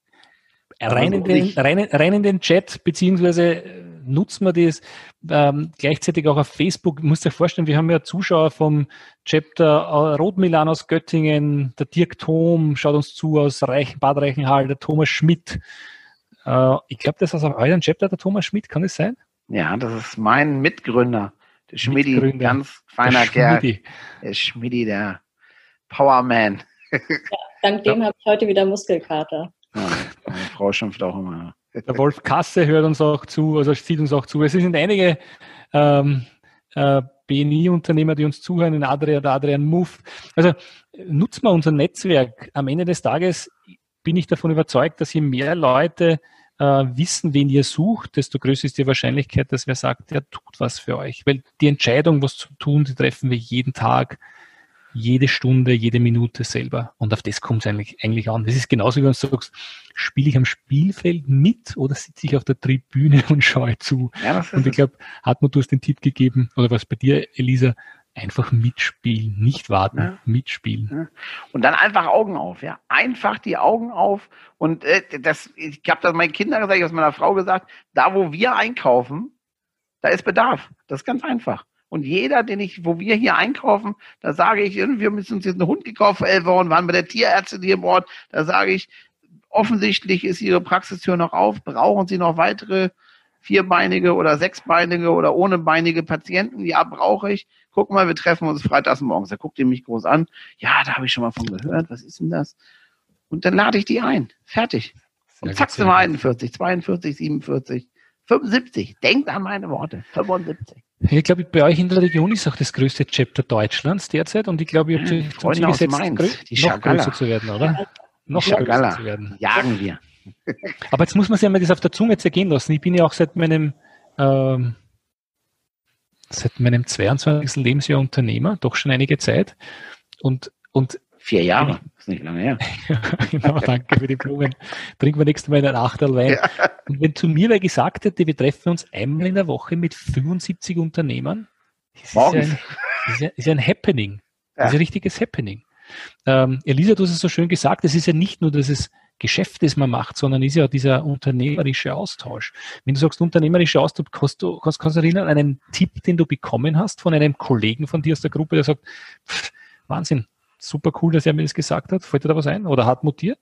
rein in, den, rein, rein in den Chat, beziehungsweise äh, nutzen wir das ähm, gleichzeitig auch auf Facebook. Ich muss dir vorstellen, wir haben ja Zuschauer vom Chapter äh, Rotmilan aus Göttingen, der Dirk Thom schaut uns zu aus Reich, Bad Reichenhall, der Thomas Schmidt. Äh, ich glaube, das ist auf eurem Chapter der Thomas Schmidt, kann das sein? Ja, das ist mein Mitgründer. Der Schmidi, ganz feiner der Kerl. Der Schmidi, der Powerman. Ja, dank dem ja. habe ich heute wieder Muskelkater. Meine Frau schimpft auch immer. Der Wolf Kasse hört uns auch zu, also sieht uns auch zu. Es sind einige ähm, äh, BNI-Unternehmer, die uns zuhören, in Adrian, Adrian Muff. Also nutzen wir unser Netzwerk. Am Ende des Tages bin ich davon überzeugt, dass je mehr Leute äh, wissen, wen ihr sucht, desto größer ist die Wahrscheinlichkeit, dass wer sagt, der tut was für euch. Weil die Entscheidung, was zu tun, die treffen wir jeden Tag jede Stunde, jede Minute selber. Und auf das kommt es eigentlich, eigentlich an. Das ist genauso, wie wenn du sagst, spiele ich am Spielfeld mit oder sitze ich auf der Tribüne und schaue zu? Ja, und ich glaube, Hartmut, du hast den Tipp gegeben, oder was bei dir, Elisa, einfach mitspielen, nicht warten, ja. mitspielen. Ja. Und dann einfach Augen auf, ja. Einfach die Augen auf. Und äh, das, ich habe das meinen Kindern gesagt, ich habe es meiner Frau gesagt, da wo wir einkaufen, da ist Bedarf. Das ist ganz einfach. Und jeder, den ich, wo wir hier einkaufen, da sage ich, wir müssen uns jetzt einen Hund gekauft für elf Wochen, waren bei der Tierärztin hier im Ort, da sage ich, offensichtlich ist Ihre Praxistür noch auf, brauchen Sie noch weitere vierbeinige oder sechsbeinige oder ohnebeinige Patienten? Ja, brauche ich. Guck mal, wir treffen uns freitags morgens. Da guckt ihr mich groß an. Ja, da habe ich schon mal von gehört. Was ist denn das? Und dann lade ich die ein. Fertig. Und zack, sind wir 41, 42, 47, 75. Denkt an meine Worte. 75. Ich glaube, bei euch in der Region ist auch das größte Chapter Deutschlands derzeit und ich glaube, ihr habt euch zum Ziel gesetzt, noch größer zu werden, oder? Noch größer zu werden. Jagen wir. Aber jetzt muss man sich einmal das auf der Zunge zergehen lassen. Ich bin ja auch seit meinem ähm, seit meinem 22. Lebensjahr Unternehmer, doch schon einige Zeit. Und, und Vier Jahre, ist nicht lange her. genau, danke für die Blumen. Trinken wir nächstes Mal einen Achtel Wein. Ja. Und wenn zu mir wer gesagt hätte, wir treffen uns einmal in der Woche mit 75 Unternehmern, das ist, ja ein, ist, ja, ist ja ein Happening. Das ist ein richtiges Happening. Ähm, Elisa, du hast es so schön gesagt, es ist ja nicht nur, dass es Geschäft, das man macht, sondern ist ja dieser unternehmerische Austausch. Wenn du sagst unternehmerischer Austausch, kannst du, kannst, kannst du erinnern an einen Tipp, den du bekommen hast von einem Kollegen von dir aus der Gruppe, der sagt, pff, Wahnsinn, super cool, dass er mir das gesagt hat. Fällt dir da was ein? Oder hat mutiert?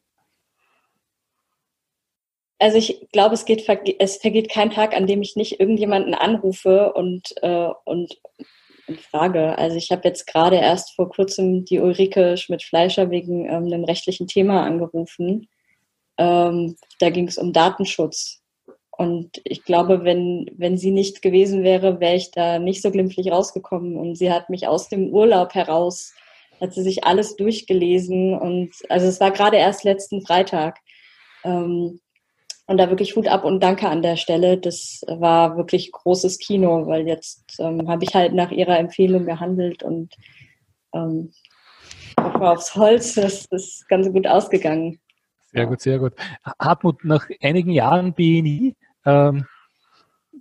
Also ich glaube, es, geht, es vergeht kein Tag, an dem ich nicht irgendjemanden anrufe und, äh, und, und frage. Also ich habe jetzt gerade erst vor kurzem die Ulrike Schmidt-Fleischer wegen ähm, einem rechtlichen Thema angerufen. Ähm, da ging es um Datenschutz. Und ich glaube, wenn, wenn sie nicht gewesen wäre, wäre ich da nicht so glimpflich rausgekommen. Und sie hat mich aus dem Urlaub heraus, hat sie sich alles durchgelesen. Und also es war gerade erst letzten Freitag. Ähm, und da wirklich Hut ab und danke an der Stelle. Das war wirklich großes Kino, weil jetzt ähm, habe ich halt nach ihrer Empfehlung gehandelt und ähm, aufs Holz, das ist ganz gut ausgegangen. Sehr gut, sehr gut. Hartmut, nach einigen Jahren BNI, ähm,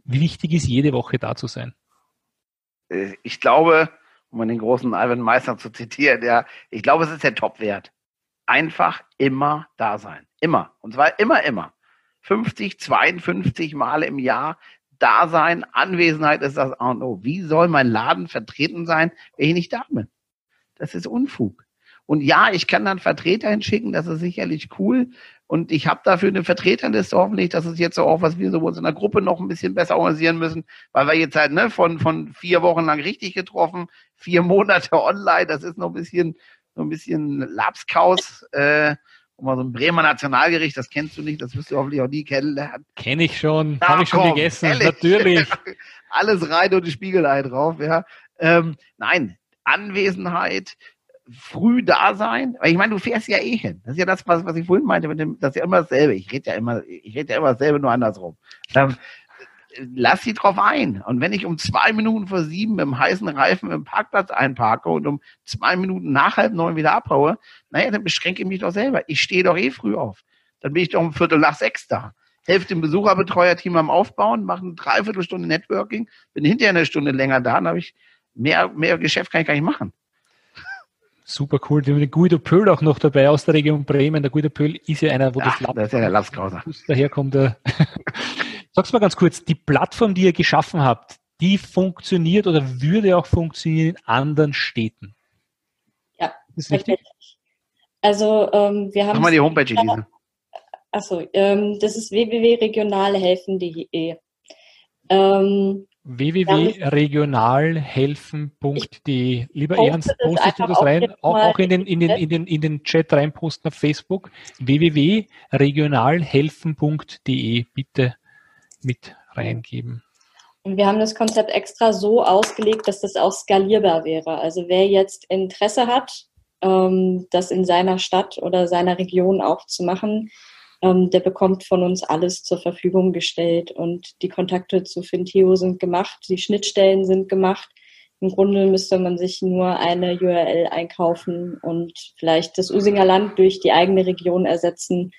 wie wichtig ist jede Woche da zu sein? Äh, ich glaube, um den großen Ivan Meister zu zitieren, ja, ich glaube, es ist der Topwert. Einfach immer da sein. Immer. Und zwar immer, immer. 50, 52 Male im Jahr da sein. Anwesenheit ist das A und O. Wie soll mein Laden vertreten sein, wenn ich nicht da bin? Das ist Unfug. Und ja, ich kann dann Vertreter hinschicken, das ist sicherlich cool. Und ich habe dafür eine Vertreterliste hoffentlich. Das ist jetzt so auch, was wir so uns in der Gruppe noch ein bisschen besser organisieren müssen, weil wir jetzt halt ne, von, von vier Wochen lang richtig getroffen, vier Monate online, das ist noch ein bisschen, so ein bisschen Lapskaus. Äh, und mal so ein Bremer Nationalgericht, das kennst du nicht, das wirst du hoffentlich auch nie kennenlernen. Kenne ich schon, habe ich schon gegessen, ehrlich. natürlich. Alles rein und die Spiegelei drauf, ja. Ähm, nein, Anwesenheit, früh da sein. Weil ich meine, du fährst ja eh hin. Das ist ja das, was, was ich vorhin meinte, mit dem, das ist ja immer dasselbe. Ich rede ja immer, ich rede ja immer dasselbe, nur andersrum. Ähm, lass sie drauf ein. Und wenn ich um zwei Minuten vor sieben im heißen Reifen im Parkplatz einparke und um zwei Minuten nach halb neun wieder abhaue, naja, dann beschränke ich mich doch selber. Ich stehe doch eh früh auf. Dann bin ich doch um Viertel nach sechs da. Helfe dem Besucherbetreuerteam am Aufbauen, mache eine Dreiviertelstunde Networking, bin hinterher eine Stunde länger da, dann habe ich mehr, mehr Geschäft kann ich gar nicht machen. Super cool. Wir haben den Guido Pöhl auch noch dabei aus der Region Bremen. Der Guido Pöhl ist ja einer, wo ja, das Lab das ist ja der daherkommt. Der Sag's mal ganz kurz, die Plattform, die ihr geschaffen habt, die funktioniert oder würde auch funktionieren in anderen Städten? Ja, ist richtig. Also ähm, wir haben. Mach mal die Homepage, Elisa. Achso, ähm, das ist www.regionalhelfen.de. Ähm, www.regionalhelfen.de. Lieber Ernst, postest du das rein? Auch, auch, in, den, in, den, in, den, in den Chat reinposten auf Facebook. www.regionalhelfen.de. Bitte mit reingeben. Und wir haben das Konzept extra so ausgelegt, dass das auch skalierbar wäre. Also wer jetzt Interesse hat, ähm, das in seiner Stadt oder seiner Region auch zu machen, ähm, der bekommt von uns alles zur Verfügung gestellt und die Kontakte zu Finteo sind gemacht, die Schnittstellen sind gemacht. Im Grunde müsste man sich nur eine URL einkaufen und vielleicht das Usinger Land durch die eigene Region ersetzen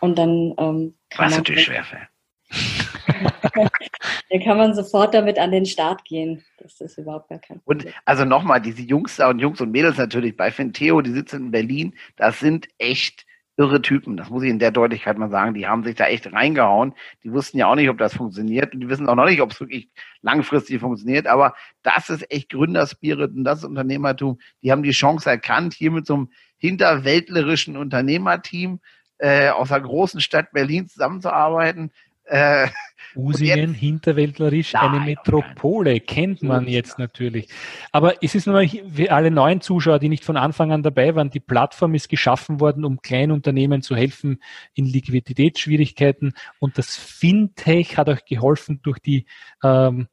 und dann ähm, kann Was man natürlich schwerfällt. dann kann man sofort damit an den Start gehen. Das ist überhaupt gar kein Problem. Und also nochmal, diese Jungs und Jungs und Mädels natürlich bei Finteo, die sitzen in Berlin, das sind echt irre Typen. Das muss ich in der Deutlichkeit mal sagen. Die haben sich da echt reingehauen. Die wussten ja auch nicht, ob das funktioniert. Und die wissen auch noch nicht, ob es wirklich langfristig funktioniert. Aber das ist echt Gründerspirit und das ist Unternehmertum. Die haben die Chance erkannt, hier mit so einem hinterwäldlerischen Unternehmerteam äh, aus der großen Stadt Berlin zusammenzuarbeiten. Äh, Usingen, jetzt, hinterwäldlerisch, nein, eine Metropole, kennt man jetzt natürlich. Aber es ist nur für alle neuen Zuschauer, die nicht von Anfang an dabei waren, die Plattform ist geschaffen worden, um Kleinunternehmen zu helfen in Liquiditätsschwierigkeiten. Und das Fintech hat euch geholfen durch die ähm,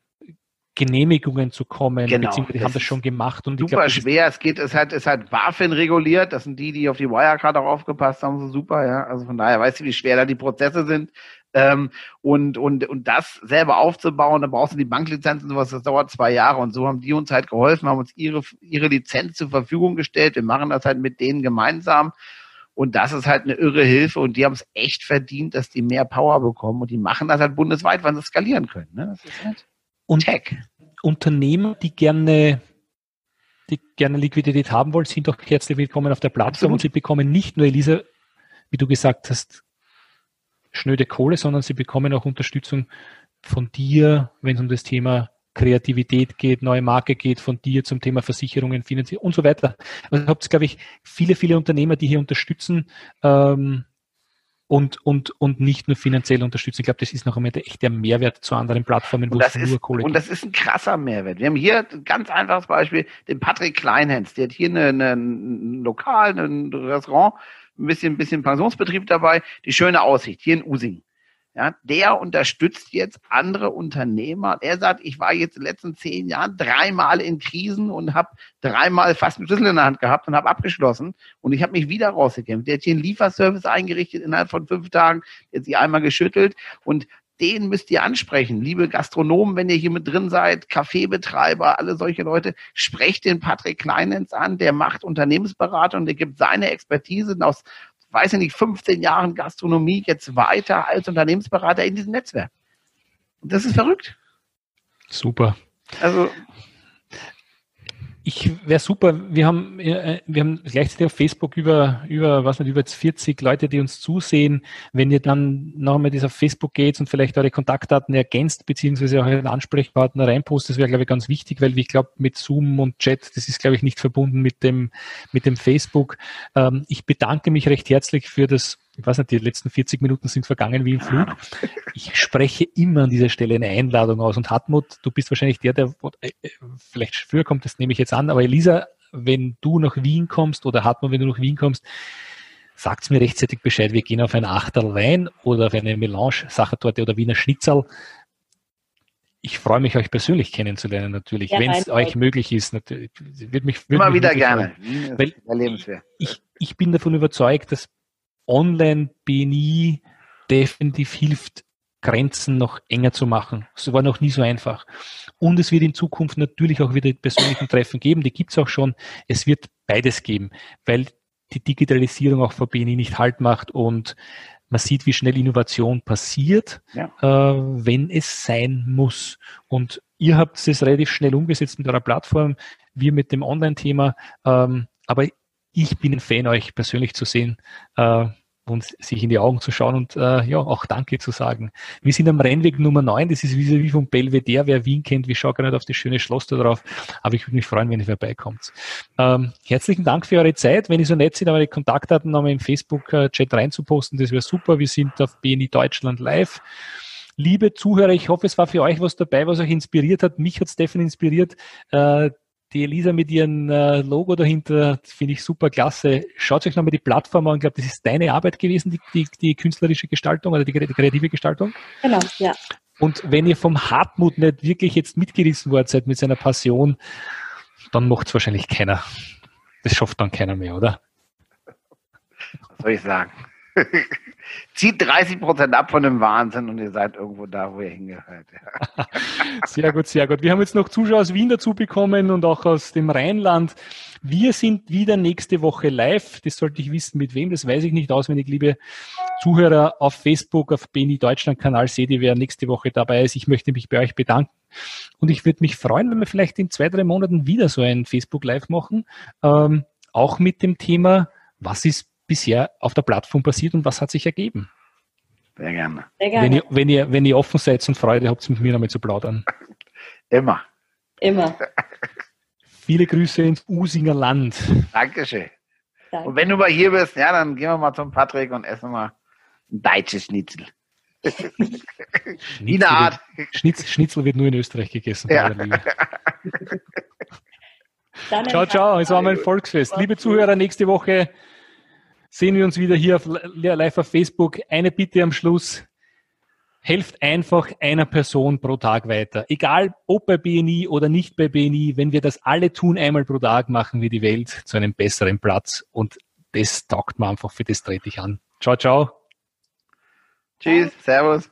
Genehmigungen zu kommen, Genau, beziehungsweise die haben das schon gemacht und ich Super ist schwer. Es geht, es hat, es hat BaFin reguliert. Das sind die, die auf die Wirecard auch aufgepasst haben. So super, ja. Also von daher weißt du, wie schwer da die Prozesse sind. Ähm, und, und, und das selber aufzubauen, da brauchst du die Banklizenzen, sowas, das dauert zwei Jahre. Und so haben die uns halt geholfen, haben uns ihre, ihre Lizenz zur Verfügung gestellt. Wir machen das halt mit denen gemeinsam. Und das ist halt eine irre Hilfe. Und die haben es echt verdient, dass die mehr Power bekommen. Und die machen das halt bundesweit, weil sie skalieren können. Ne? Das ist halt Und Tech. Unternehmen, die gerne, die gerne Liquidität haben wollen, sind auch herzlich willkommen auf der Plattform Absolut. und sie bekommen nicht nur, Elisa, wie du gesagt hast, schnöde Kohle, sondern sie bekommen auch Unterstützung von dir, wenn es um das Thema Kreativität geht, neue Marke geht, von dir zum Thema Versicherungen, Finanzierung und so weiter. Also habt glaube ich, viele, viele Unternehmer, die hier unterstützen ähm, und, und, und nicht nur finanziell unterstützen. Ich glaube, das ist noch einmal echt der Mehrwert zu anderen Plattformen, wo es ist, nur Kohle und das ist ein krasser Mehrwert. Wir haben hier ein ganz einfaches Beispiel, den Patrick Kleinhens, der hat hier ein Lokal, ein Restaurant, ein bisschen, ein bisschen Pensionsbetrieb dabei, die schöne Aussicht, hier in Using. Ja, der unterstützt jetzt andere Unternehmer. Er sagt, ich war jetzt in den letzten zehn Jahren dreimal in Krisen und habe dreimal fast einen Schlüssel in der Hand gehabt und habe abgeschlossen. Und ich habe mich wieder rausgekämpft. Der hat hier einen Lieferservice eingerichtet innerhalb von fünf Tagen. Der hat sie einmal geschüttelt. Und den müsst ihr ansprechen. Liebe Gastronomen, wenn ihr hier mit drin seid, Kaffeebetreiber, alle solche Leute, sprecht den Patrick Kleinens an. Der macht Unternehmensberatung, der gibt seine Expertise aus weiß ich nicht, 15 Jahren Gastronomie jetzt weiter als Unternehmensberater in diesem Netzwerk. Und das ist verrückt. Super. Also, Ich wäre super. Wir haben, äh, wir haben gleichzeitig auf Facebook über, über, was nicht, über jetzt 40 Leute, die uns zusehen. Wenn ihr dann noch einmal auf Facebook geht und vielleicht eure Kontaktdaten ergänzt, beziehungsweise auch euren Ansprechpartner reinpostet, das wäre, glaube ich, ganz wichtig, weil ich glaube, mit Zoom und Chat, das ist, glaube ich, nicht verbunden mit dem, mit dem Facebook. Ähm, ich bedanke mich recht herzlich für das ich weiß nicht, die letzten 40 Minuten sind vergangen wie im Flug. Ich spreche immer an dieser Stelle eine Einladung aus. Und Hartmut, du bist wahrscheinlich der, der äh, vielleicht früher kommt, das nehme ich jetzt an. Aber Elisa, wenn du nach Wien kommst oder Hartmut, wenn du nach Wien kommst, sagt mir rechtzeitig Bescheid. Wir gehen auf ein Achterl Wein oder auf eine Melange, Sachertorte oder Wiener Schnitzel. Ich freue mich, euch persönlich kennenzulernen, natürlich, Ja, wenn es euch möglich ist. Natürlich, wird mich, wird immer mich wieder freuen. gerne. Weil- ich, ich bin davon überzeugt, dass Online-BNI definitiv hilft, Grenzen noch enger zu machen. Es war noch nie so einfach. Und es wird in Zukunft natürlich auch wieder die persönlichen Treffen geben, die gibt es auch schon. Es wird beides geben, weil die Digitalisierung auch vor BNI nicht Halt macht und man sieht, wie schnell Innovation passiert, Ja. äh, wenn es sein muss. Und ihr habt es relativ schnell umgesetzt mit eurer Plattform, wir mit dem Online-Thema. Ähm, aber ich bin ein Fan, euch persönlich zu sehen äh, und sich in die Augen zu schauen und äh, ja, auch Danke zu sagen. Wir sind am Rennweg Nummer 9, das ist wie, wie vom Belvedere, wer Wien kennt, wir schauen gerade auf das schöne Schloss da drauf, aber ich würde mich freuen, wenn ihr vorbeikommt. Ähm, herzlichen Dank für eure Zeit, wenn ihr so nett seid, eure Kontaktdaten nochmal im Facebook-Chat reinzuposten, das wäre super, wir sind auf BNI Deutschland live. Liebe Zuhörer, ich hoffe, es war für euch was dabei, was euch inspiriert hat. Mich hat definitiv inspiriert. Äh, die Elisa mit ihrem äh, Logo dahinter finde ich super klasse. Schaut euch nochmal die Plattform an. Ich glaube, das ist deine Arbeit gewesen, die, die, die künstlerische Gestaltung oder die, die kreative Gestaltung. Genau, ja. Und wenn ihr vom Hartmut nicht wirklich jetzt mitgerissen worden seid mit seiner Passion, dann macht es wahrscheinlich keiner. Das schafft dann keiner mehr, oder? Was soll ich sagen? Zieht 30 Prozent ab von dem Wahnsinn und ihr seid irgendwo da, wo ihr hingehört. Sehr gut, sehr gut. Wir haben jetzt noch Zuschauer aus Wien dazu bekommen und auch aus dem Rheinland. Wir sind wieder nächste Woche live. Das sollte ich wissen, mit wem. Das weiß ich nicht auswendig, liebe Zuhörer auf Facebook, auf Beni Deutschland Kanal seht ihr, wer nächste Woche dabei ist. Ich möchte mich bei euch bedanken. Und ich würde mich freuen, wenn wir vielleicht in zwei, drei Monaten wieder so ein Facebook Live machen. Ähm, auch mit dem Thema, was ist bisher auf der Plattform passiert und was hat sich ergeben. Sehr gerne. Sehr Wenn gerne. ihr, wenn ihr, wenn ihr offen seid und Freude habt, mit mir nochmal zu plaudern. Immer. Immer. Viele Grüße ins Usinger Land. Dankeschön. Danke. Und wenn du mal hier bist, ja, dann gehen wir mal zum Patrick und essen mal ein deutsches Schnitzel. Eine Art. Wird, Schnitzel, Schnitzel wird nur in Österreich gegessen. Ja. Ciao, ciao. Es war mein Volksfest. Liebe Zuhörer, nächste Woche sehen wir uns wieder hier auf, live auf Facebook. Eine Bitte am Schluss. helft einfach einer Person pro Tag weiter. Egal ob bei BNI oder nicht bei BNI, wenn wir das alle tun einmal pro Tag, machen wir die Welt zu einem besseren Platz und das taugt mir einfach, für das trete ich an. Ciao, ciao. Tschüss, Servus.